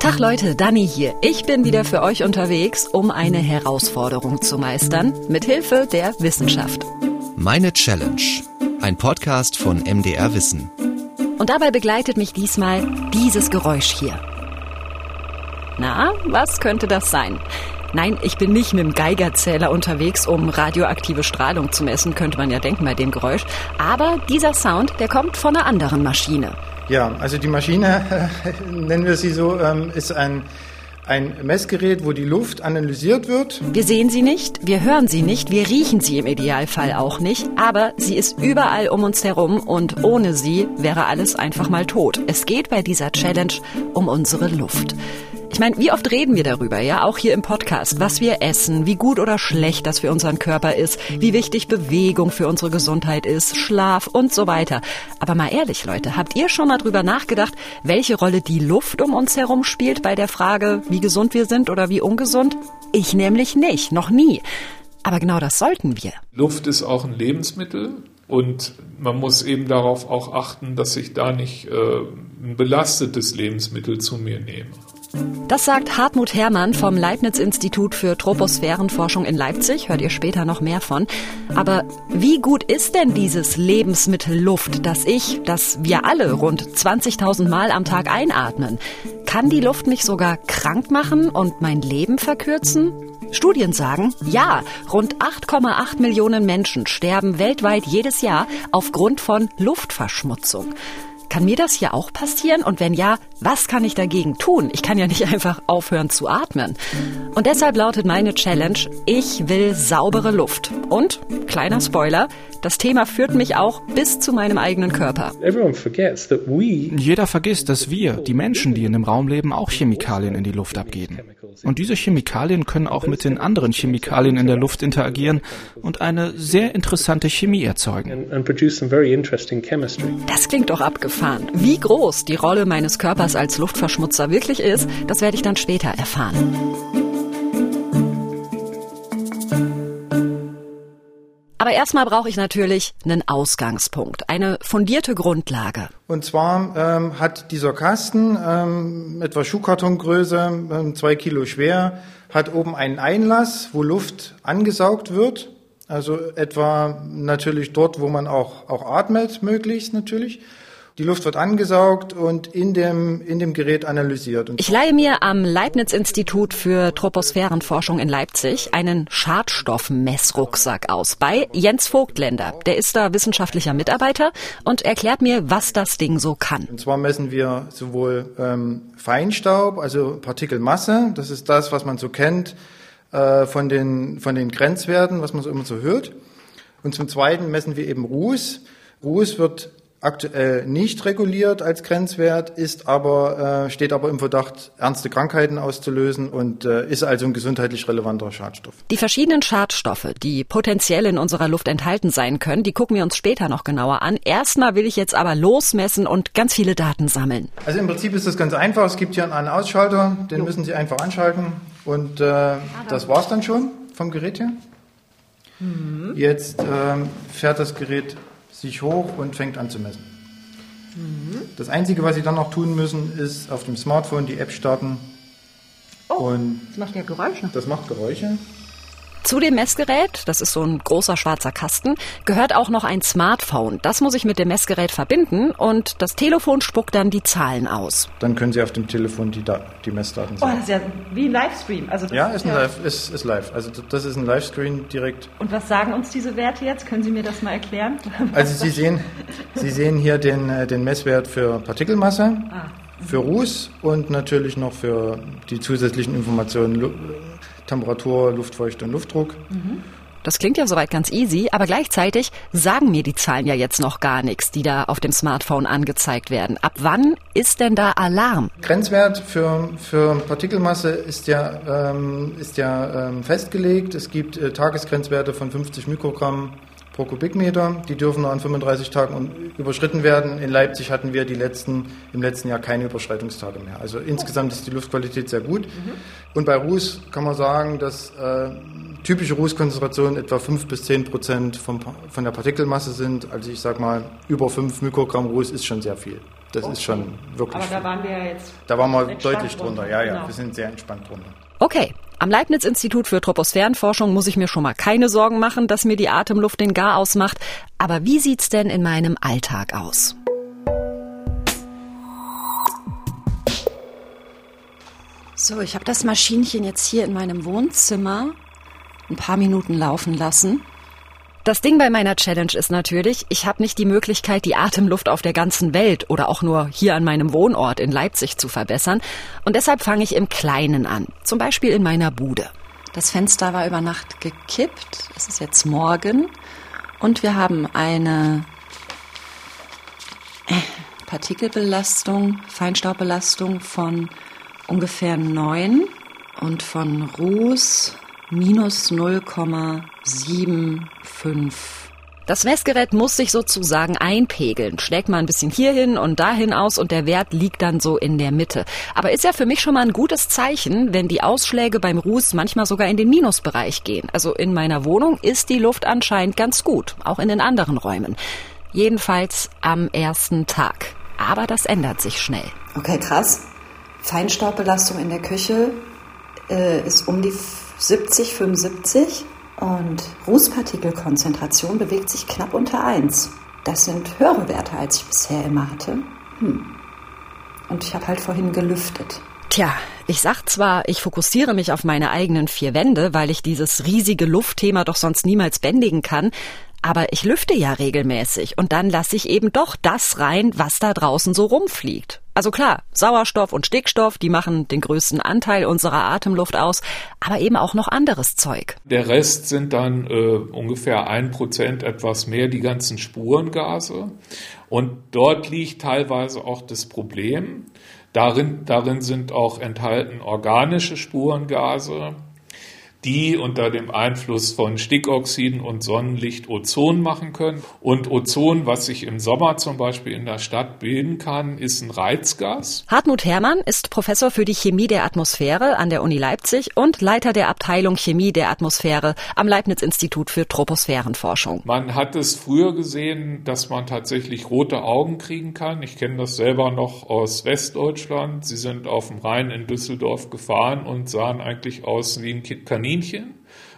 Tag Leute, Dani hier. Ich bin wieder für euch unterwegs, um eine Herausforderung zu meistern, mit Hilfe der Wissenschaft. Meine Challenge. Ein Podcast von MDR Wissen. Und dabei begleitet mich diesmal dieses Geräusch hier. Na, was könnte das sein? Nein, ich bin nicht mit dem Geigerzähler unterwegs, um radioaktive Strahlung zu messen, könnte man ja denken bei dem Geräusch. Aber dieser Sound, der kommt von einer anderen Maschine. Ja, also die Maschine, nennen wir sie so, ähm, ist ein, ein Messgerät, wo die Luft analysiert wird. Wir sehen sie nicht, wir hören sie nicht, wir riechen sie im Idealfall auch nicht, aber sie ist überall um uns herum und ohne sie wäre alles einfach mal tot. Es geht bei dieser Challenge um unsere Luft. Ich meine, wie oft reden wir darüber, ja, auch hier im Podcast, was wir essen, wie gut oder schlecht das für unseren Körper ist, wie wichtig Bewegung für unsere Gesundheit ist, Schlaf und so weiter. Aber mal ehrlich, Leute, habt ihr schon mal drüber nachgedacht, welche Rolle die Luft um uns herum spielt bei der Frage, wie gesund wir sind oder wie ungesund? Ich nämlich nicht, noch nie. Aber genau das sollten wir. Luft ist auch ein Lebensmittel und man muss eben darauf auch achten, dass ich da nicht äh, ein belastetes Lebensmittel zu mir nehme. Das sagt Hartmut Herrmann vom Leibniz-Institut für Troposphärenforschung in Leipzig. Hört ihr später noch mehr von. Aber wie gut ist denn dieses Lebensmittel Luft, das ich, das wir alle rund 20.000 Mal am Tag einatmen? Kann die Luft mich sogar krank machen und mein Leben verkürzen? Studien sagen, ja, rund 8,8 Millionen Menschen sterben weltweit jedes Jahr aufgrund von Luftverschmutzung. Kann mir das hier auch passieren? Und wenn ja, was kann ich dagegen tun? Ich kann ja nicht einfach aufhören zu atmen. Und deshalb lautet meine Challenge, ich will saubere Luft. Und, kleiner Spoiler, das Thema führt mich auch bis zu meinem eigenen Körper. Jeder vergisst, dass wir, die Menschen, die in dem Raum leben, auch Chemikalien in die Luft abgeben. Und diese Chemikalien können auch mit den anderen Chemikalien in der Luft interagieren und eine sehr interessante Chemie erzeugen. Das klingt doch abgefahren. Wie groß die Rolle meines Körpers als Luftverschmutzer wirklich ist, das werde ich dann später erfahren. Aber erstmal brauche ich natürlich einen Ausgangspunkt, eine fundierte Grundlage. Und zwar ähm, hat dieser Kasten ähm, etwa Schuhkartongröße, ähm, zwei Kilo schwer, hat oben einen Einlass, wo Luft angesaugt wird. Also etwa natürlich dort, wo man auch, auch atmet, möglichst natürlich. Die Luft wird angesaugt und in dem, in dem Gerät analysiert. Und ich leihe mir am Leibniz-Institut für Troposphärenforschung in Leipzig einen Schadstoffmessrucksack aus bei Jens Vogtländer. Der ist da wissenschaftlicher Mitarbeiter und erklärt mir, was das Ding so kann. Und zwar messen wir sowohl ähm, Feinstaub, also Partikelmasse, das ist das, was man so kennt äh, von, den, von den Grenzwerten, was man so immer so hört. Und zum Zweiten messen wir eben Ruß. Ruß wird aktuell nicht reguliert als Grenzwert, ist aber, äh, steht aber im Verdacht, ernste Krankheiten auszulösen und äh, ist also ein gesundheitlich relevanter Schadstoff. Die verschiedenen Schadstoffe, die potenziell in unserer Luft enthalten sein können, die gucken wir uns später noch genauer an. Erstmal will ich jetzt aber losmessen und ganz viele Daten sammeln. Also im Prinzip ist das ganz einfach. Es gibt hier einen Ausschalter, den müssen Sie einfach anschalten und äh, das war's dann schon vom Gerät her. Mhm. Jetzt ähm, fährt das Gerät sich hoch und fängt an zu messen. Mhm. Das Einzige, was Sie dann noch tun müssen, ist auf dem Smartphone die App starten. Oh, und das macht ja Geräusche. Das macht Geräusche. Zu dem Messgerät, das ist so ein großer schwarzer Kasten, gehört auch noch ein Smartphone. Das muss ich mit dem Messgerät verbinden und das Telefon spuckt dann die Zahlen aus. Dann können Sie auf dem Telefon die, da die Messdaten sehen. Oh, das ist ja wie ein Livestream. Also ja, ist, ein Live, ist, ist live. Also das ist ein Livescreen direkt. Und was sagen uns diese Werte jetzt? Können Sie mir das mal erklären? Also Sie sehen, Sie sehen hier den, äh, den Messwert für Partikelmasse. Ah für Ruß und natürlich noch für die zusätzlichen Informationen Temperatur, Luftfeuchte und Luftdruck. Mhm. Das klingt ja soweit ganz easy, aber gleichzeitig sagen mir die Zahlen ja jetzt noch gar nichts, die da auf dem Smartphone angezeigt werden. Ab wann ist denn da Alarm? Grenzwert für, für Partikelmasse ist ja, ähm, ist ja ähm, festgelegt. Es gibt äh, Tagesgrenzwerte von 50 Mikrogramm pro Kubikmeter. Die dürfen noch an 35 Tagen überschritten werden. In Leipzig hatten wir die letzten, im letzten Jahr keine Überschreitungstage mehr. Also insgesamt ist die Luftqualität sehr gut. Mhm. Und bei Ruß kann man sagen, dass äh, typische Rußkonzentrationen etwa 5 bis 10 Prozent vom, von der Partikelmasse sind. Also ich sage mal, über 5 Mikrogramm Ruß ist schon sehr viel. Das okay. ist schon wirklich. Aber da waren wir ja jetzt. Da waren wir deutlich drunter, drunter. ja, ja. Genau. Wir sind sehr entspannt drunter. Okay, am Leibniz-Institut für Troposphärenforschung muss ich mir schon mal keine Sorgen machen, dass mir die Atemluft den Gar ausmacht. Aber wie sieht's denn in meinem Alltag aus? So, ich habe das Maschinchen jetzt hier in meinem Wohnzimmer ein paar Minuten laufen lassen. Das Ding bei meiner Challenge ist natürlich, ich habe nicht die Möglichkeit, die Atemluft auf der ganzen Welt oder auch nur hier an meinem Wohnort in Leipzig zu verbessern. Und deshalb fange ich im Kleinen an. Zum Beispiel in meiner Bude. Das Fenster war über Nacht gekippt. Es ist jetzt morgen. Und wir haben eine äh, Partikelbelastung, Feinstaubbelastung von ungefähr 9 und von Ruß minus 0,75. Das Messgerät muss sich sozusagen einpegeln. Schlägt mal ein bisschen hierhin und dahin aus und der Wert liegt dann so in der Mitte. Aber ist ja für mich schon mal ein gutes Zeichen, wenn die Ausschläge beim Ruß manchmal sogar in den Minusbereich gehen. Also in meiner Wohnung ist die Luft anscheinend ganz gut, auch in den anderen Räumen. Jedenfalls am ersten Tag. Aber das ändert sich schnell. Okay, krass. Feinstaubbelastung in der Küche äh, ist um die 70, 75 und Rußpartikelkonzentration bewegt sich knapp unter 1. Das sind höhere Werte, als ich bisher immer hatte. Hm. Und ich habe halt vorhin gelüftet. Tja, ich sag zwar, ich fokussiere mich auf meine eigenen vier Wände, weil ich dieses riesige Luftthema doch sonst niemals bändigen kann, aber ich lüfte ja regelmäßig und dann lasse ich eben doch das rein, was da draußen so rumfliegt. Also klar, Sauerstoff und Stickstoff, die machen den größten Anteil unserer Atemluft aus, aber eben auch noch anderes Zeug. Der Rest sind dann äh, ungefähr ein Prozent, etwas mehr, die ganzen Spurengase. Und dort liegt teilweise auch das Problem. Darin, darin sind auch enthalten organische Spurengase, die unter dem Einfluss von Stickoxiden und Sonnenlicht Ozon machen können. Und Ozon, was sich im Sommer zum Beispiel in der Stadt bilden kann, ist ein Reizgas. Hartmut Herrmann ist Professor für die Chemie der Atmosphäre an der Uni Leipzig und Leiter der Abteilung Chemie der Atmosphäre am Leibniz-Institut für Troposphärenforschung. Man hat es früher gesehen, dass man tatsächlich rote Augen kriegen kann. Ich kenne das selber noch aus Westdeutschland. Sie sind auf dem Rhein in Düsseldorf gefahren und sahen eigentlich aus wie ein Kaninchen Kaninchen,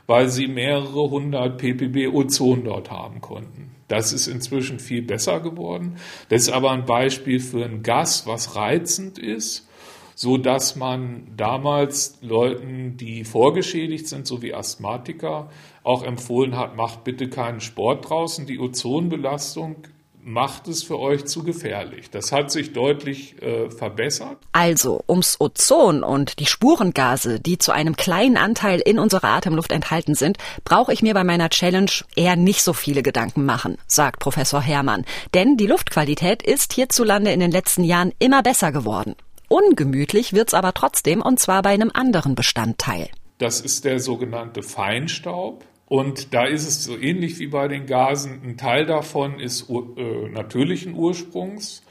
weil sie mehrere hundert ppb Ozon dort haben konnten. Das ist inzwischen viel besser geworden. Das ist aber ein Beispiel für ein Gas, was reizend ist, so dass man damals Leuten, die vorgeschädigt sind, so wie Asthmatiker, auch empfohlen hat, macht bitte keinen Sport draußen. Die Ozonbelastung macht es für euch zu gefährlich. Das hat sich deutlich äh, verbessert. Also ums Ozon und die Spurengase, die zu einem kleinen Anteil in unserer Atemluft enthalten sind, brauche ich mir bei meiner Challenge eher nicht so viele Gedanken machen, sagt Professor Herrmann. Denn die Luftqualität ist hierzulande in den letzten Jahren immer besser geworden. Ungemütlich wird's aber trotzdem und zwar bei einem anderen Bestandteil. Das ist der sogenannte Feinstaub. Und da ist es so ähnlich wie bei den Gasen. Ein Teil davon ist äh, natürlichen Ursprungs.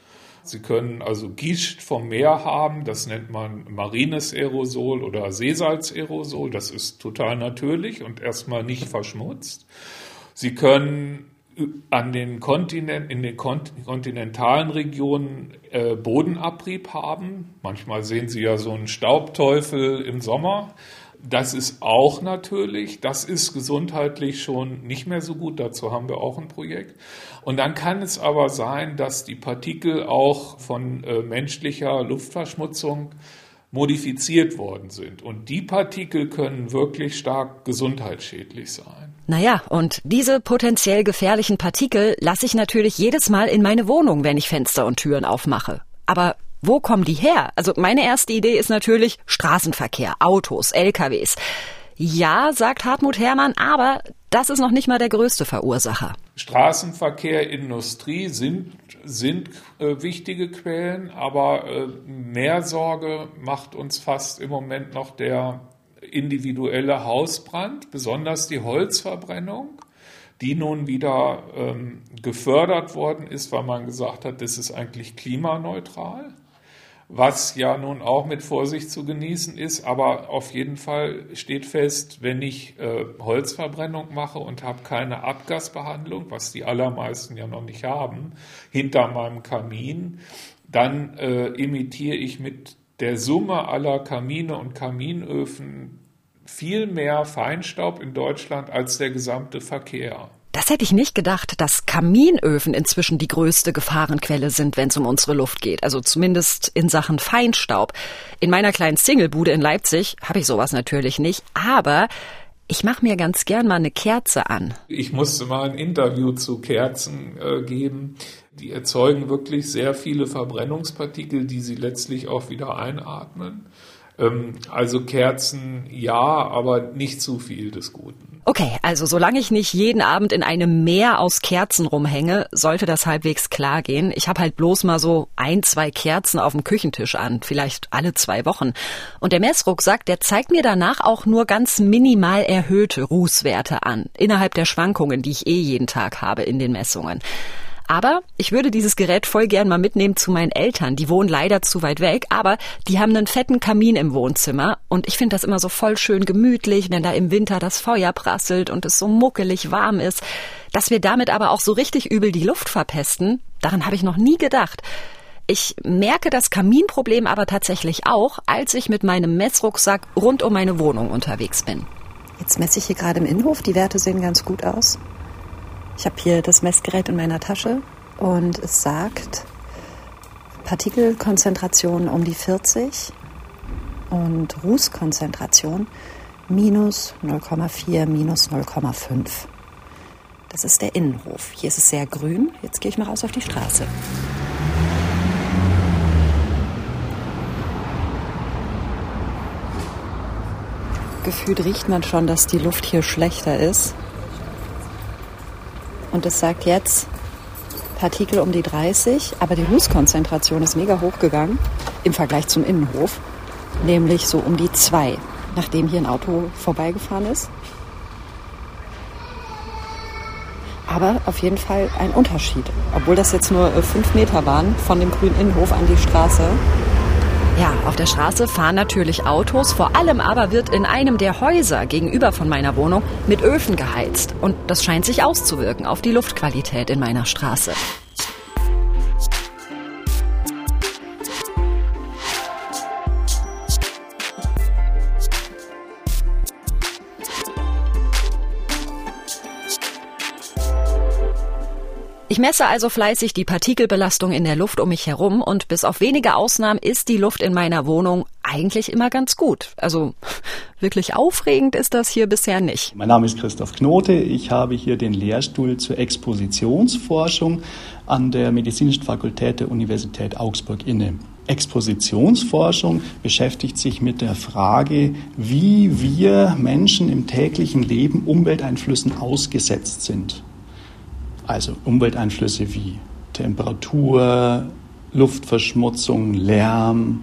Sie können also Gischt vom Meer haben, das nennt man marines Aerosol oder Seesalzaerosol. Das ist total natürlich und erstmal nicht verschmutzt. Sie können äh, an den Kontinenten, in den kontinentalen Regionen äh, Bodenabrieb haben. Manchmal sehen Sie ja so einen Staubteufel im Sommer. Das ist auch natürlich, das ist gesundheitlich schon nicht mehr so gut, dazu haben wir auch ein Projekt. Und dann kann es aber sein, dass die Partikel auch von äh, menschlicher Luftverschmutzung modifiziert worden sind. Und die Partikel können wirklich stark gesundheitsschädlich sein. Naja, und diese potenziell gefährlichen Partikel lasse ich natürlich jedes Mal in meine Wohnung, wenn ich Fenster und Türen aufmache. Aber wo kommen die her? Also meine erste Idee ist natürlich Straßenverkehr, Autos, LKWs. Ja, sagt Hartmut Herrmann, aber das ist noch nicht mal der größte Verursacher. Straßenverkehr, Industrie sind, sind äh, wichtige Quellen, aber äh, mehr Sorge macht uns fast im Moment noch der individuelle Hausbrand, besonders die Holzverbrennung, die nun wieder ähm, gefördert worden ist, weil man gesagt hat, das ist eigentlich klimaneutral was ja nun auch mit Vorsicht zu genießen ist. Aber auf jeden Fall steht fest, wenn ich äh, Holzverbrennung mache und habe keine Abgasbehandlung, was die allermeisten ja noch nicht haben, hinter meinem Kamin, dann äh, emitiere ich mit der Summe aller Kamine und Kaminöfen viel mehr Feinstaub in Deutschland als der gesamte Verkehr. Das hätte ich nicht gedacht, dass Kaminöfen inzwischen die größte Gefahrenquelle sind, wenn es um unsere Luft geht. Also zumindest in Sachen Feinstaub. In meiner kleinen Singlebude in Leipzig habe ich sowas natürlich nicht, aber ich mache mir ganz gern mal eine Kerze an. Ich musste mal ein Interview zu Kerzen äh, geben. Die erzeugen wirklich sehr viele Verbrennungspartikel, die sie letztlich auch wieder einatmen. Ähm, also Kerzen ja, aber nicht zu viel des Guten. Okay, also solange ich nicht jeden Abend in einem Meer aus Kerzen rumhänge, sollte das halbwegs klar gehen. Ich habe halt bloß mal so ein, zwei Kerzen auf dem Küchentisch an, vielleicht alle zwei Wochen. Und der Messrucksack, der zeigt mir danach auch nur ganz minimal erhöhte Rußwerte an, innerhalb der Schwankungen, die ich eh jeden Tag habe in den Messungen. Aber ich würde dieses Gerät voll gern mal mitnehmen zu meinen Eltern. Die wohnen leider zu weit weg, aber die haben einen fetten Kamin im Wohnzimmer und ich finde das immer so voll schön gemütlich, wenn da im Winter das Feuer prasselt und es so muckelig warm ist. Dass wir damit aber auch so richtig übel die Luft verpesten, daran habe ich noch nie gedacht. Ich merke das Kaminproblem aber tatsächlich auch, als ich mit meinem Messrucksack rund um meine Wohnung unterwegs bin. Jetzt messe ich hier gerade im Innenhof. Die Werte sehen ganz gut aus. Ich habe hier das Messgerät in meiner Tasche und es sagt Partikelkonzentration um die 40 und Rußkonzentration minus 0,4, minus 0,5. Das ist der Innenhof. Hier ist es sehr grün. Jetzt gehe ich mal raus auf die Straße. Gefühlt riecht man schon, dass die Luft hier schlechter ist. Und es sagt jetzt Partikel um die 30, aber die Rußkonzentration ist mega hochgegangen im Vergleich zum Innenhof, nämlich so um die 2, nachdem hier ein Auto vorbeigefahren ist. Aber auf jeden Fall ein Unterschied, obwohl das jetzt nur 5 Meter waren von dem grünen Innenhof an die Straße. Ja, auf der Straße fahren natürlich Autos, vor allem aber wird in einem der Häuser gegenüber von meiner Wohnung mit Öfen geheizt. Und das scheint sich auszuwirken auf die Luftqualität in meiner Straße. Messe also fleißig die Partikelbelastung in der Luft um mich herum und bis auf wenige Ausnahmen ist die Luft in meiner Wohnung eigentlich immer ganz gut. Also wirklich aufregend ist das hier bisher nicht. Mein Name ist Christoph Knote. Ich habe hier den Lehrstuhl zur Expositionsforschung an der Medizinischen Fakultät der Universität Augsburg inne. Expositionsforschung beschäftigt sich mit der Frage, wie wir Menschen im täglichen Leben Umwelteinflüssen ausgesetzt sind. Also Umwelteinflüsse wie Temperatur, Luftverschmutzung, Lärm,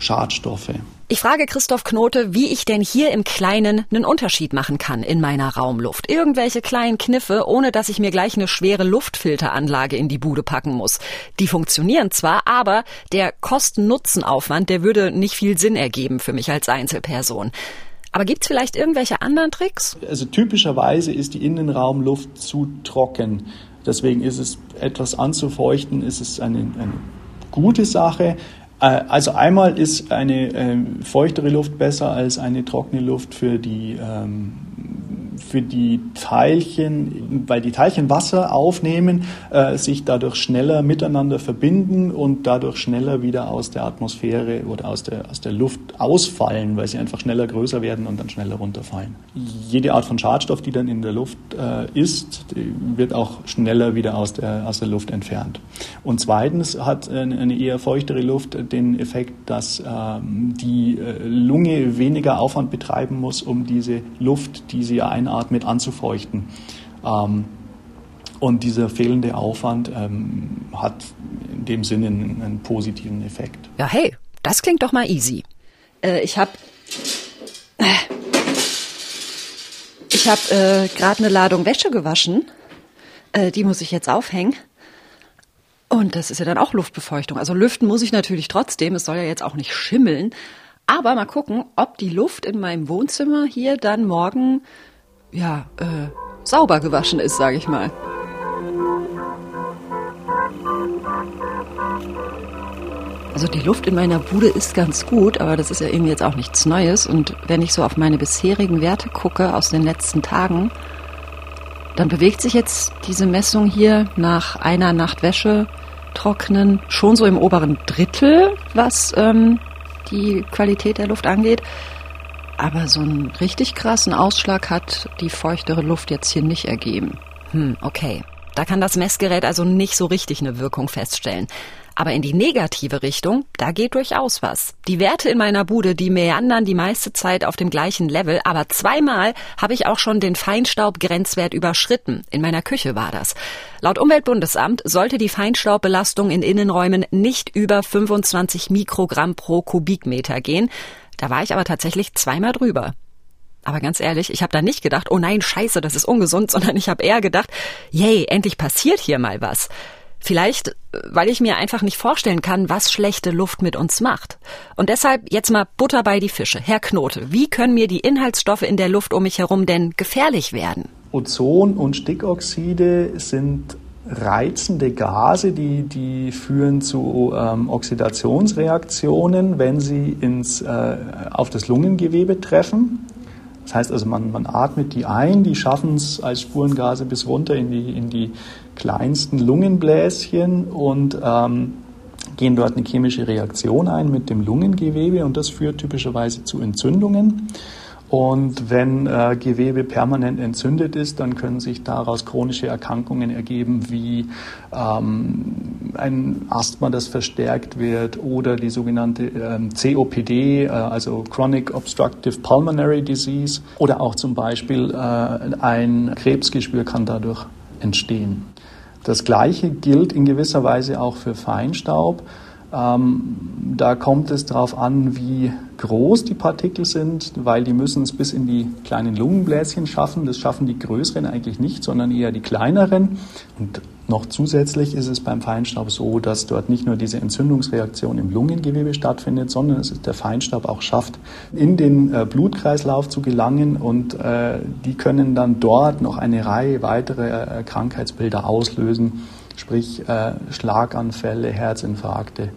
Schadstoffe. Ich frage Christoph Knote, wie ich denn hier im Kleinen einen Unterschied machen kann in meiner Raumluft. Irgendwelche kleinen Kniffe, ohne dass ich mir gleich eine schwere Luftfilteranlage in die Bude packen muss. Die funktionieren zwar, aber der Kosten-Nutzen-Aufwand, der würde nicht viel Sinn ergeben für mich als Einzelperson. Aber gibt es vielleicht irgendwelche anderen Tricks? Also typischerweise ist die Innenraumluft zu trocken. Deswegen ist es etwas anzufeuchten, ist es eine, eine gute Sache. Äh, also einmal ist eine äh, feuchtere Luft besser als eine trockene Luft für die ähm, für die Teilchen, weil die Teilchen Wasser aufnehmen, äh, sich dadurch schneller miteinander verbinden und dadurch schneller wieder aus der Atmosphäre oder aus der, aus der Luft ausfallen, weil sie einfach schneller größer werden und dann schneller runterfallen. Jede Art von Schadstoff, die dann in der Luft äh, ist, wird auch schneller wieder aus der, aus der Luft entfernt. Und zweitens hat eine, eine eher feuchtere Luft den Effekt, dass äh, die äh, Lunge weniger Aufwand betreiben muss, um diese Luft, die sie einatmet, einatmet, anzufeuchten. Ähm, und dieser fehlende Aufwand ähm, hat in dem Sinne einen, einen, positiven Effekt. Ja, hey, das klingt doch mal easy. Äh, ich habe äh, ich habe äh, gerade eine Ladung Wäsche gewaschen. Äh, die muss ich jetzt aufhängen. Und das ist ja dann auch Luftbefeuchtung. Also lüften muss ich natürlich trotzdem. Es soll ja jetzt auch nicht schimmeln. Aber mal gucken, ob die Luft in meinem Wohnzimmer hier dann morgen ja, äh, sauber gewaschen ist, sage ich mal. Also die Luft in meiner Bude ist ganz gut, aber das ist ja irgendwie jetzt auch nichts Neues. Und wenn ich so auf meine bisherigen Werte gucke aus den letzten Tagen, dann bewegt sich jetzt diese Messung hier nach einer Nacht Wäsche trocknen schon so im oberen Drittel, was ähm, die Qualität der Luft angeht. Aber so einen richtig krassen Ausschlag hat die feuchtere Luft jetzt hier nicht ergeben. Hm, okay. Da kann das Messgerät also nicht so richtig eine Wirkung feststellen. Aber in die negative Richtung, da geht durchaus was. Die Werte in meiner Bude, die meandern die meiste Zeit auf dem gleichen Level, aber zweimal habe ich auch schon den Feinstaubgrenzwert überschritten. In meiner Küche war das. Laut Umweltbundesamt sollte die Feinstaubbelastung in Innenräumen nicht über 25 Mikrogramm pro Kubikmeter gehen. Da war ich aber tatsächlich zweimal drüber. Aber ganz ehrlich, ich habe da nicht gedacht, oh nein, scheiße, das ist ungesund, sondern ich habe eher gedacht, yay, endlich passiert hier mal was. Vielleicht, weil ich mir einfach nicht vorstellen kann, was schlechte Luft mit uns macht. Und deshalb jetzt mal Butter bei die Fische. Herr Knote, wie können mir die Inhaltsstoffe in der Luft um mich herum denn gefährlich werden? Ozon und Stickoxide sind reizende Gase, die, die führen zu ähm, Oxidationsreaktionen, wenn sie ins, äh, auf das Lungengewebe treffen. Das heißt also, man, man atmet die ein, die schaffen es als Spurengase bis runter in die, in die kleinsten Lungenbläschen und ähm, gehen dort eine chemische Reaktion ein mit dem Lungengewebe und das führt typischerweise zu Entzündungen. Und wenn äh, Gewebe permanent entzündet ist, dann können sich daraus chronische Erkrankungen ergeben, wie ähm, ein Asthma, das verstärkt wird, oder die sogenannte ähm, COPD, äh, also Chronic Obstructive Pulmonary Disease, oder auch zum Beispiel äh, ein Krebsgeschwür kann dadurch entstehen. Das Gleiche gilt in gewisser Weise auch für Feinstaub. Ähm, da kommt es darauf an, wie groß die Partikel sind, weil die müssen es bis in die kleinen Lungenbläschen schaffen. Das schaffen die größeren eigentlich nicht, sondern eher die kleineren. Und noch zusätzlich ist es beim Feinstaub so, dass dort nicht nur diese Entzündungsreaktion im Lungengewebe stattfindet, sondern es der Feinstaub auch schafft, in den äh, Blutkreislauf zu gelangen und äh, die können dann dort noch eine Reihe weitere äh, Krankheitsbilder auslösen sprich äh, Schlaganfälle, Herzinfarkte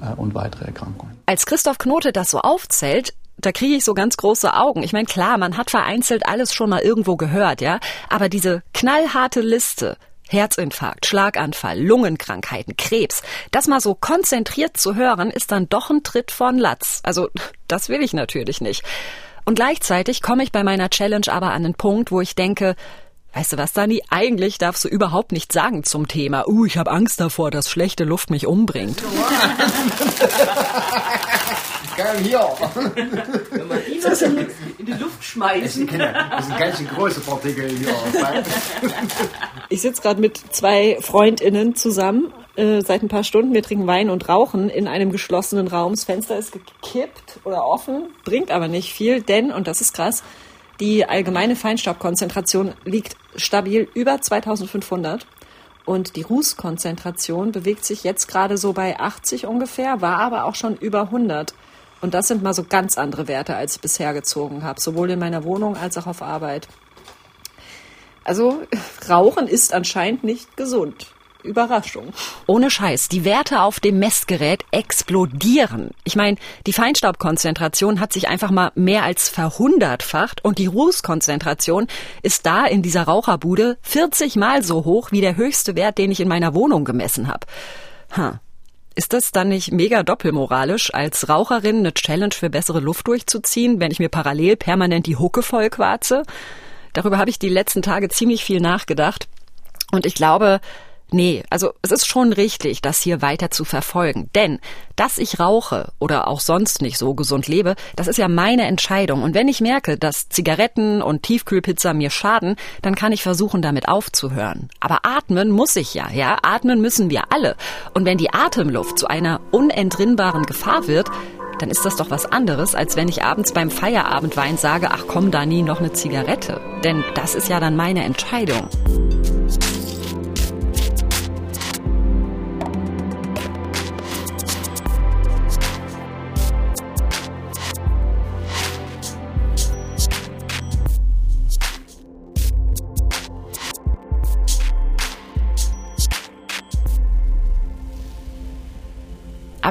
äh, und weitere Erkrankungen. Als Christoph Knote das so aufzählt, da kriege ich so ganz große Augen. Ich meine, klar, man hat vereinzelt alles schon mal irgendwo gehört, ja, aber diese knallharte Liste, Herzinfarkt, Schlaganfall, Lungenkrankheiten, Krebs, das mal so konzentriert zu hören, ist dann doch ein Tritt von Latz. Also, das will ich natürlich nicht. Und gleichzeitig komme ich bei meiner Challenge aber an den Punkt, wo ich denke, Weißt du was, Dani? Eigentlich darfst du überhaupt nichts sagen zum Thema. Uh, ich habe Angst davor, dass schlechte Luft mich umbringt. Geil hier. Wenn man die was in, in die Luft schmeißen. Das sind ganz schön große Partikel hier. Ich sitze gerade mit zwei FreundInnen zusammen äh, seit ein paar Stunden. Wir trinken Wein und rauchen in einem geschlossenen Raum. Das Fenster ist gekippt oder offen, bringt aber nicht viel, denn, und das ist krass, die allgemeine Feinstaubkonzentration liegt stabil über 2500 und die Rußkonzentration bewegt sich jetzt gerade so bei 80 ungefähr, war aber auch schon über 100. Und das sind mal so ganz andere Werte, als ich bisher gezogen habe, sowohl in meiner Wohnung als auch auf Arbeit. Also Rauchen ist anscheinend nicht gesund. Überraschung. Ohne Scheiß, die Werte auf dem Messgerät explodieren. Ich meine, die Feinstaubkonzentration hat sich einfach mal mehr als verhundertfacht und die Rußkonzentration ist da in dieser Raucherbude 40 mal so hoch wie der höchste Wert, den ich in meiner Wohnung gemessen habe. Huh. Ist das dann nicht mega doppelmoralisch, als Raucherin eine Challenge für bessere Luft durchzuziehen, wenn ich mir parallel permanent die Hucke vollquarze? Darüber habe ich die letzten Tage ziemlich viel nachgedacht. Und ich glaube, Nee, also es ist schon richtig, das hier weiter zu verfolgen. Denn, dass ich rauche oder auch sonst nicht so gesund lebe, das ist ja meine Entscheidung. Und wenn ich merke, dass Zigaretten und Tiefkühlpizza mir schaden, dann kann ich versuchen, damit aufzuhören. Aber atmen muss ich ja, ja? Atmen müssen wir alle. Und wenn die Atemluft zu einer unentrinnbaren Gefahr wird, dann ist das doch was anderes, als wenn ich abends beim Feierabendwein sage, ach komm, Dani, noch eine Zigarette. Denn das ist ja dann meine Entscheidung.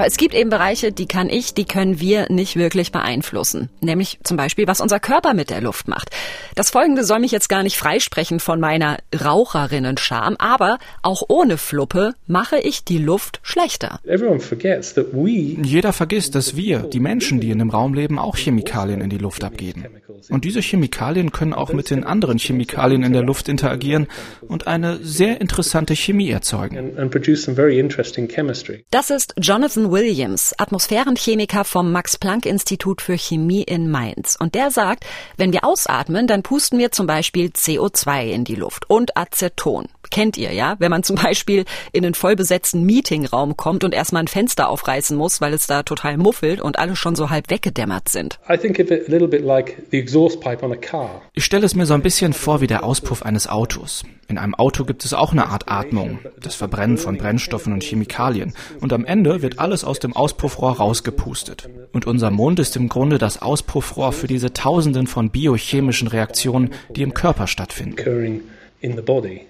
Aber es gibt eben Bereiche, die kann ich, die können wir nicht wirklich beeinflussen. Nämlich zum Beispiel, was unser Körper mit der Luft macht. Das Folgende soll mich jetzt gar nicht freisprechen von meiner Raucherinnen-Scham, aber auch ohne Fluppe mache ich die Luft schlechter. Jeder vergisst, dass wir, die Menschen, die in dem Raum leben, auch Chemikalien in die Luft abgeben. Und diese Chemikalien können auch mit den anderen Chemikalien in der Luft interagieren und eine sehr interessante Chemie erzeugen. Das ist Jonathan Williams, Atmosphärenchemiker vom Max-Planck-Institut für Chemie in Mainz. Und der sagt, wenn wir ausatmen, dann pusten wir zum Beispiel CO2 in die Luft und Aceton. Kennt ihr, ja? Wenn man zum Beispiel in einen vollbesetzten Meetingraum kommt und erstmal ein Fenster aufreißen muss, weil es da total muffelt und alle schon so halb weggedämmert sind. Ich stelle es mir so ein bisschen vor wie der Auspuff eines Autos. In einem Auto gibt es auch eine Art Atmung, das Verbrennen von Brennstoffen und Chemikalien. Und am Ende wird alles aus dem Auspuffrohr rausgepustet. Und unser Mund ist im Grunde das Auspuffrohr für diese Tausenden von biochemischen Reaktionen, die im Körper stattfinden.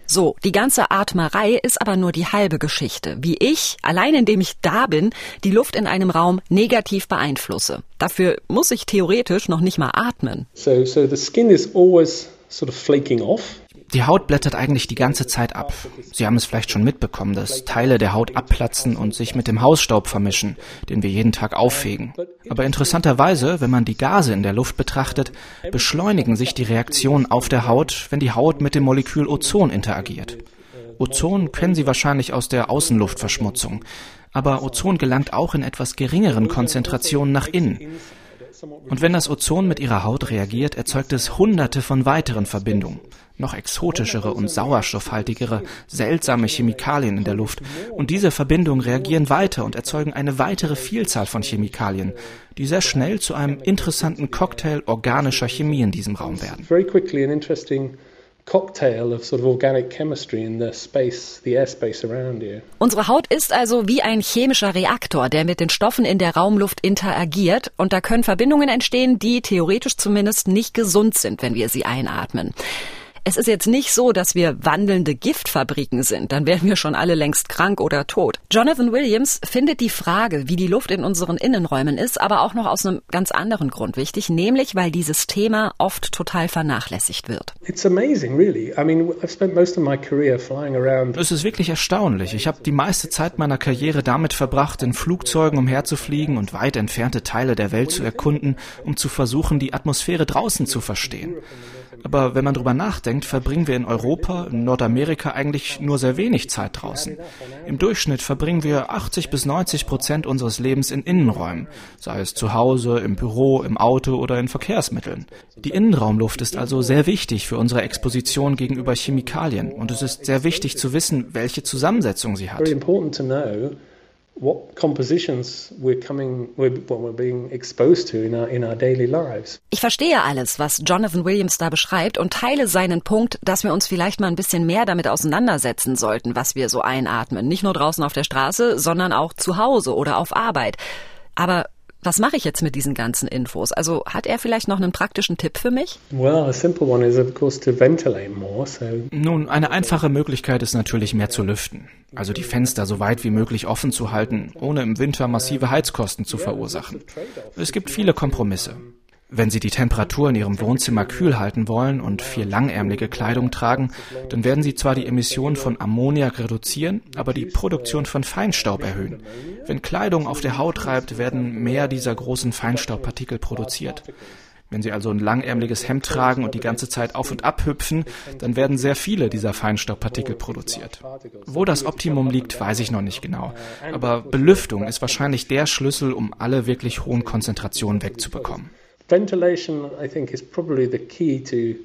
So, die ganze Atmerei ist aber nur die halbe Geschichte. Wie ich, allein indem ich da bin, die Luft in einem Raum negativ beeinflusse. Dafür muss ich theoretisch noch nicht mal atmen. So, so the skin is always sort of flaking off. Die Haut blättert eigentlich die ganze Zeit ab. Sie haben es vielleicht schon mitbekommen, dass Teile der Haut abplatzen und sich mit dem Hausstaub vermischen, den wir jeden Tag auffegen. Aber interessanterweise, wenn man die Gase in der Luft betrachtet, beschleunigen sich die Reaktionen auf der Haut, wenn die Haut mit dem Molekül Ozon interagiert. Ozon kennen Sie wahrscheinlich aus der Außenluftverschmutzung. Aber Ozon gelangt auch in etwas geringeren Konzentrationen nach innen. Und wenn das Ozon mit ihrer Haut reagiert, erzeugt es hunderte von weiteren Verbindungen noch exotischere und sauerstoffhaltigere, seltsame Chemikalien in der Luft. Und diese Verbindungen reagieren weiter und erzeugen eine weitere Vielzahl von Chemikalien, die sehr schnell zu einem interessanten Cocktail organischer Chemie in diesem Raum werden. Unsere Haut ist also wie ein chemischer Reaktor, der mit den Stoffen in der Raumluft interagiert und da können Verbindungen entstehen, die theoretisch zumindest nicht gesund sind, wenn wir sie einatmen. Es ist jetzt nicht so, dass wir wandelnde Giftfabriken sind, dann wären wir schon alle längst krank oder tot. Jonathan Williams findet die Frage, wie die Luft in unseren Innenräumen ist, aber auch noch aus einem ganz anderen Grund wichtig, nämlich weil dieses Thema oft total vernachlässigt wird. Es ist wirklich erstaunlich. Ich habe die meiste Zeit meiner Karriere damit verbracht, in Flugzeugen umherzufliegen und weit entfernte Teile der Welt zu erkunden, um zu versuchen, die Atmosphäre draußen zu verstehen. Aber wenn man drüber nachdenkt, verbringen wir in Europa, in Nordamerika eigentlich nur sehr wenig Zeit draußen. Im Durchschnitt verbringen wir 80 bis 90 Prozent unseres Lebens in Innenräumen, sei es zu Hause, im Büro, im Auto oder in Verkehrsmitteln. Die Innenraumluft ist also sehr wichtig für unsere Exposition gegenüber Chemikalien und es ist sehr wichtig zu wissen, welche Zusammensetzung sie hat Ich verstehe alles, was Jonathan Williams da beschreibt und teile seinen Punkt, dass wir uns vielleicht mal ein bisschen mehr damit auseinandersetzen sollten, was wir so einatmen. Nicht nur draußen auf der Straße, sondern auch zu Hause oder auf Arbeit. Aber was mache ich jetzt mit diesen ganzen Infos? Also hat er vielleicht noch einen praktischen Tipp für mich? Nun, eine einfache Möglichkeit ist natürlich mehr zu lüften. Also die Fenster so weit wie möglich offen zu halten, ohne im Winter massive Heizkosten zu verursachen. Es gibt viele Kompromisse. Wenn Sie die Temperatur in Ihrem Wohnzimmer kühl halten wollen und viel langärmelige Kleidung tragen, dann werden Sie zwar die Emissionen von Ammoniak reduzieren, aber die Produktion von Feinstaub erhöhen. Wenn Kleidung auf der Haut reibt, werden mehr dieser großen Feinstaubpartikel produziert. Wenn Sie also ein langärmeliges Hemd tragen und die ganze Zeit auf und ab hüpfen, dann werden sehr viele dieser Feinstaubpartikel produziert. Wo das Optimum liegt, weiß ich noch nicht genau. Aber Belüftung ist wahrscheinlich der Schlüssel, um alle wirklich hohen Konzentrationen wegzubekommen. Ventilation, I think, is probably the key to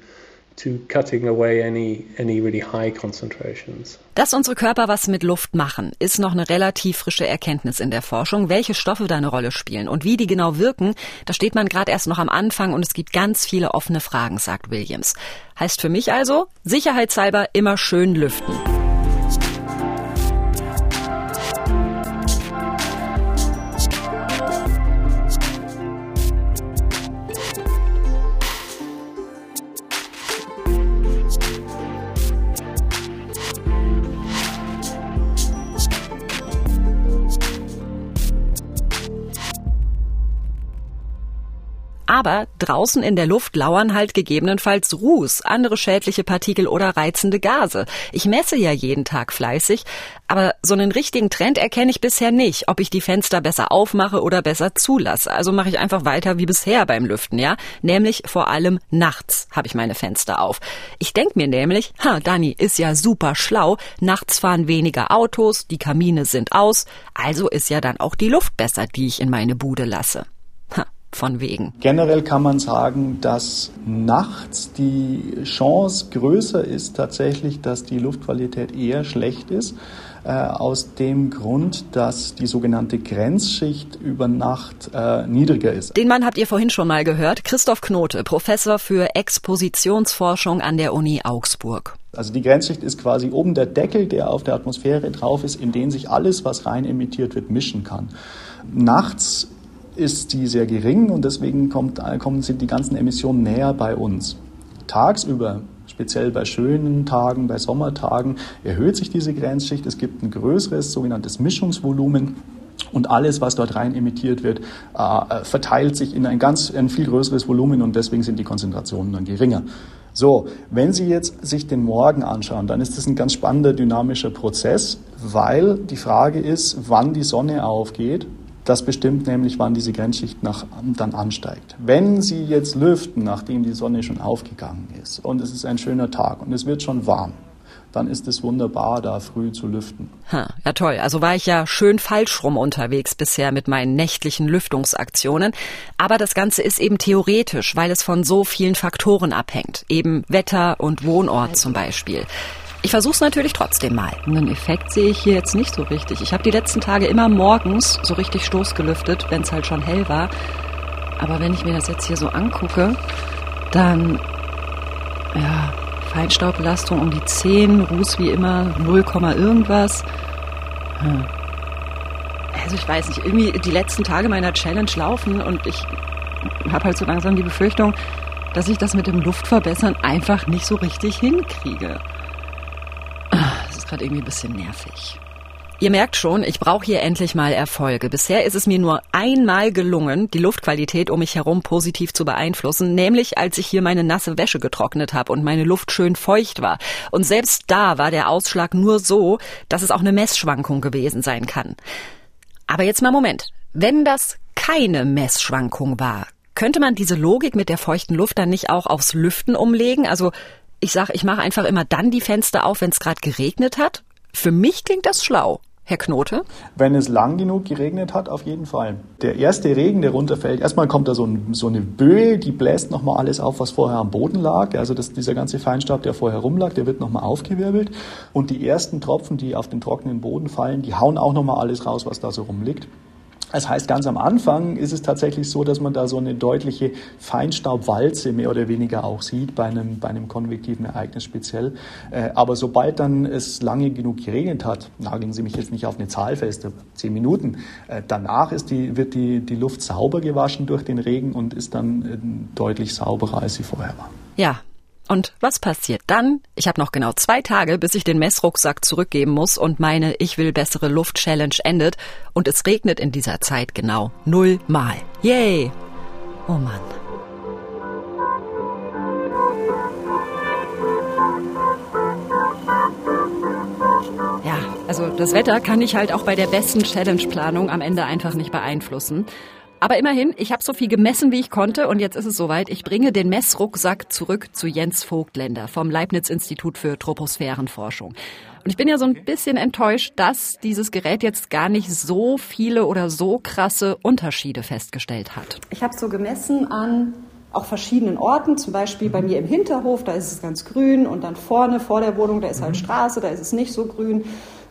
to cutting away any any really high concentrations. Dass unsere Körper was mit Luft machen, ist noch eine relativ frische Erkenntnis in der Forschung. Welche Stoffe da eine Rolle spielen und wie die genau wirken, da steht man gerade erst noch am Anfang und es gibt ganz viele offene Fragen, sagt Williams. Heißt für mich also, sicherheitshalber immer schön lüften. Aber draußen in der Luft lauern halt gegebenenfalls Ruß, andere schädliche Partikel oder reizende Gase. Ich messe ja jeden Tag fleißig, aber so einen richtigen Trend erkenne ich bisher nicht, ob ich die Fenster besser aufmache oder besser zulasse. Also mache ich einfach weiter wie bisher beim Lüften, ja? Nämlich vor allem nachts habe ich meine Fenster auf. Ich denke mir nämlich, ha, Dani ist ja super schlau, nachts fahren weniger Autos, die Kamine sind aus, also ist ja dann auch die Luft besser, die ich in meine Bude lasse von wegen. Generell kann man sagen, dass nachts die Chance größer ist tatsächlich, dass die Luftqualität eher schlecht ist. Äh, aus dem Grund, dass die sogenannte Grenzschicht über Nacht äh, niedriger ist. Den Mann habt ihr vorhin schon mal gehört. Christoph Knote, Professor für Expositionsforschung an der Uni Augsburg. Also die Grenzschicht ist quasi oben der Deckel, der auf der Atmosphäre drauf ist, in den sich alles, was rein emittiert wird, mischen kann. Nachts ist die sehr gering und deswegen kommt, kommen sind die ganzen Emissionen näher bei uns. Tagsüber, speziell bei schönen Tagen, bei Sommertagen, erhöht sich diese Grenzschicht. Es gibt ein größeres sogenanntes Mischungsvolumen. Und alles, was dort rein emittiert wird, äh, verteilt sich in ein ganz ein viel größeres Volumen und deswegen sind die Konzentrationen dann geringer. So, wenn Sie jetzt sich den Morgen anschauen, dann ist das ein ganz spannender dynamischer Prozess, weil die Frage ist, wann die Sonne aufgeht das bestimmt nämlich, wann diese Grenzschicht nach, dann ansteigt. Wenn Sie jetzt lüften, nachdem die Sonne schon aufgegangen ist und es ist ein schöner Tag und es wird schon warm, dann ist es wunderbar, da früh zu lüften. Ha, ja toll. Also war ich ja schön falsch rum unterwegs bisher mit meinen nächtlichen Lüftungsaktionen. Aber das Ganze ist eben theoretisch, weil es von so vielen Faktoren abhängt. Eben Wetter und Wohnort zum Beispiel. Ich versuche es natürlich trotzdem mal. Einen Effekt sehe ich hier jetzt nicht so richtig. Ich habe die letzten Tage immer morgens so richtig stoßgelüftet, wenn es halt schon hell war. Aber wenn ich mir das jetzt hier so angucke, dann ja, Feinstaubbelastung um die 10, Ruß wie immer 0, irgendwas. Hm. Also ich weiß nicht, irgendwie die letzten Tage meiner Challenge laufen und ich habe halt so langsam die Befürchtung, dass ich das mit dem Luftverbessern einfach nicht so richtig hinkriege gerade irgendwie ein bisschen nervig. Ihr merkt schon, ich brauche hier endlich mal Erfolge. Bisher ist es mir nur einmal gelungen, die Luftqualität um mich herum positiv zu beeinflussen, nämlich als ich hier meine nasse Wäsche getrocknet habe und meine Luft schön feucht war. Und selbst da war der Ausschlag nur so, dass es auch eine Messschwankung gewesen sein kann. Aber jetzt mal Moment. Wenn das keine Messschwankung war, könnte man diese Logik mit der feuchten Luft dann nicht auch aufs Lüften umlegen? Also ich sage, ich mache einfach immer dann die Fenster auf, wenn es gerade geregnet hat. Für mich klingt das schlau. Herr Knote? Wenn es lang genug geregnet hat, auf jeden Fall. Der erste Regen, der runterfällt, erstmal kommt da so, ein, so eine Böe, die bläst nochmal alles auf, was vorher am Boden lag. Also das, dieser ganze Feinstaub, der vorher rumlag, der wird nochmal aufgewirbelt. Und die ersten Tropfen, die auf den trockenen Boden fallen, die hauen auch nochmal alles raus, was da so rumliegt. Das heißt, ganz am Anfang ist es tatsächlich so, dass man da so eine deutliche Feinstaubwalze mehr oder weniger auch sieht, bei einem, bei einem konvektiven Ereignis speziell. Äh, aber sobald dann es lange genug geregnet hat, nageln Sie mich jetzt nicht auf eine Zahl fest, zehn Minuten, äh, danach ist die, wird die, die Luft sauber gewaschen durch den Regen und ist dann äh, deutlich sauberer, als sie vorher war. Ja, und was passiert dann? Ich habe noch genau zwei Tage, bis ich den Messrucksack zurückgeben muss und meine Ich will bessere Luft Challenge endet. Und es regnet in dieser Zeit genau null Mal. Yay! Oh Mann. Ja, also das Wetter kann ich halt auch bei der besten Challenge-Planung am Ende einfach nicht beeinflussen. Aber immerhin, ich habe so viel gemessen, wie ich konnte und jetzt ist es soweit. Ich bringe den Messrucksack zurück zu Jens Vogtländer vom Leibniz-Institut für Troposphärenforschung. Und ich bin ja so ein bisschen enttäuscht, dass dieses Gerät jetzt gar nicht so viele oder so krasse Unterschiede festgestellt hat. Ich habe so gemessen an auch verschiedenen Orten, zum Beispiel bei mir im Hinterhof, da ist es ganz grün und dann vorne vor der Wohnung, da ist halt mhm. Straße, da ist es nicht so grün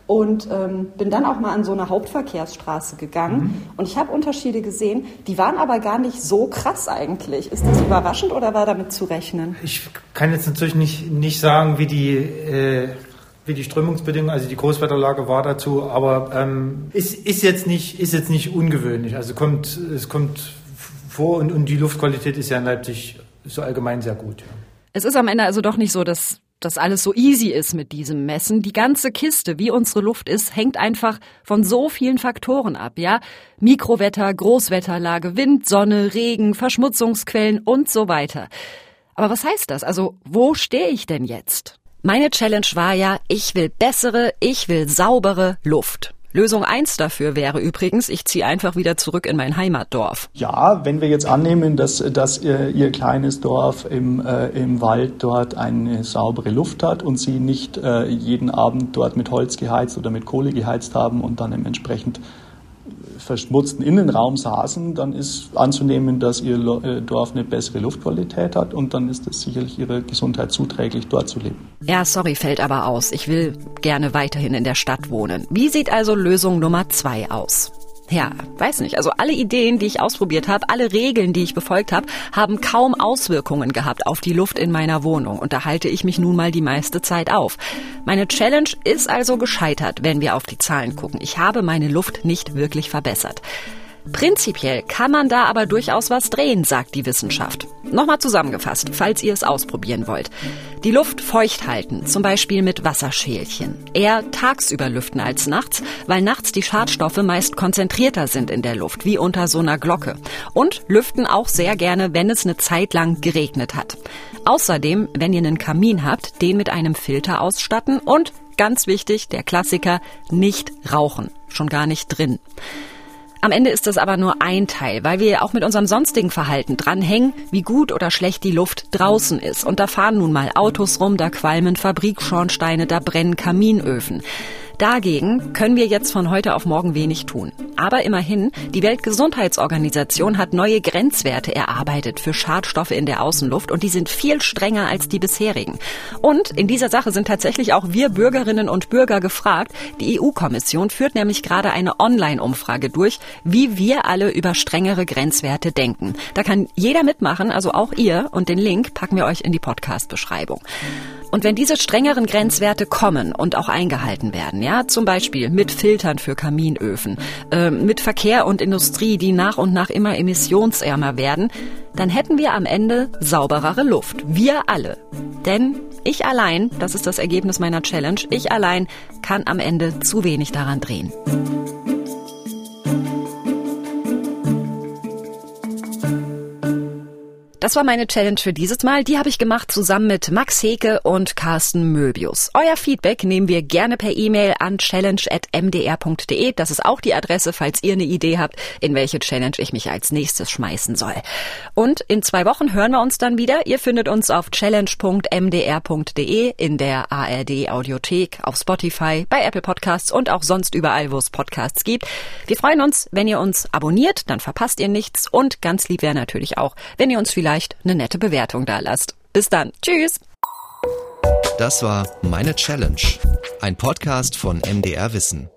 und ähm, bin dann auch mal an so eine Hauptverkehrsstraße gegangen mhm. und ich habe Unterschiede gesehen, die waren aber gar nicht so krass eigentlich. Ist das überraschend oder war damit zu rechnen? Ich kann jetzt natürlich nicht, nicht sagen, wie die, äh, wie die Strömungsbedingungen, also die Großwetterlage war dazu, aber ähm, ist, ist, jetzt nicht, ist jetzt nicht ungewöhnlich. Also kommt, es kommt vor und, und die Luftqualität ist ja in Leipzig so allgemein sehr gut. Ja. Es ist am Ende also doch nicht so, dass dass alles so easy ist mit diesem Messen. Die ganze Kiste, wie unsere Luft ist, hängt einfach von so vielen Faktoren ab, ja? Mikrowetter, Großwetterlage, Wind, Sonne, Regen, Verschmutzungsquellen und so weiter. Aber was heißt das? Also, wo stehe ich denn jetzt? Meine Challenge war ja, ich will bessere, ich will saubere Luft. Lösung eins dafür wäre übrigens, ich ziehe einfach wieder zurück in mein Heimatdorf. Ja, wenn wir jetzt annehmen, dass, dass ihr, ihr kleines Dorf im, äh, im Wald dort eine saubere Luft hat und Sie nicht äh, jeden Abend dort mit Holz geheizt oder mit Kohle geheizt haben und dann entsprechend verschmutzten Innenraum saßen, dann ist anzunehmen, dass ihr äh, Dorf eine bessere Luftqualität hat und dann ist es sicherlich ihrer Gesundheit zuträglich, dort zu leben. Ja, sorry, fällt aber aus. Ich will gerne weiterhin in der Stadt wohnen. Wie sieht also Lösung Nummer zwei aus? Ja, weiß nicht. Also alle Ideen, die ich ausprobiert habe, alle Regeln, die ich befolgt habe, haben kaum Auswirkungen gehabt auf die Luft in meiner Wohnung. Und da halte ich mich nun mal die meiste Zeit auf. Meine Challenge ist also gescheitert, wenn wir auf die Zahlen gucken. Ich habe meine Luft nicht wirklich verbessert. Prinzipiell kann man da aber durchaus was drehen, sagt die Wissenschaft. Nochmal zusammengefasst, falls ihr es ausprobieren wollt. Die Luft feucht halten, zum Beispiel mit Wasserschälchen. Eher tagsüber lüften als nachts, weil nachts die Schadstoffe meist konzentrierter sind in der Luft, wie unter so einer Glocke. Und lüften auch sehr gerne, wenn es eine Zeit lang geregnet hat. Außerdem, wenn ihr einen Kamin habt, den mit einem Filter ausstatten und, ganz wichtig, der Klassiker, nicht rauchen. Schon gar nicht drin. Am Ende ist das aber nur ein Teil, weil wir auch mit unserem sonstigen Verhalten dranhängen, wie gut oder schlecht die Luft draußen ist. Und da fahren nun mal Autos rum, da qualmen Fabrikschornsteine, da brennen Kaminöfen. Dagegen können wir jetzt von heute auf morgen wenig tun. Aber immerhin, die Weltgesundheitsorganisation hat neue Grenzwerte erarbeitet für Schadstoffe in der Außenluft und die sind viel strenger als die bisherigen. Und in dieser Sache sind tatsächlich auch wir Bürgerinnen und Bürger gefragt. Die EU-Kommission führt nämlich gerade eine Online-Umfrage durch, wie wir alle über strengere Grenzwerte denken. Da kann jeder mitmachen, also auch ihr, und den Link packen wir euch in die Podcast-Beschreibung. Und wenn diese strengeren Grenzwerte kommen und auch eingehalten werden, ja, zum Beispiel mit Filtern für Kaminöfen, äh, mit Verkehr und Industrie, die nach und nach immer emissionsärmer werden, dann hätten wir am Ende sauberere Luft. Wir alle. Denn ich allein, das ist das Ergebnis meiner Challenge, ich allein kann am Ende zu wenig daran drehen. Das war meine Challenge für dieses Mal. Die habe ich gemacht zusammen mit Max Heke und Carsten Möbius. Euer Feedback nehmen wir gerne per E-Mail an challenge.mdr.de. Das ist auch die Adresse, falls ihr eine Idee habt, in welche Challenge ich mich als nächstes schmeißen soll. Und in zwei Wochen hören wir uns dann wieder. Ihr findet uns auf challenge.mdr.de, in der ARD Audiothek, auf Spotify, bei Apple Podcasts und auch sonst überall, wo es Podcasts gibt. Wir freuen uns, wenn ihr uns abonniert, dann verpasst ihr nichts und ganz lieb wäre natürlich auch, wenn ihr uns vielleicht vielleicht eine nette Bewertung da lasst. Bis dann. Tschüss. Das war Meine Challenge, ein Podcast von MDR Wissen.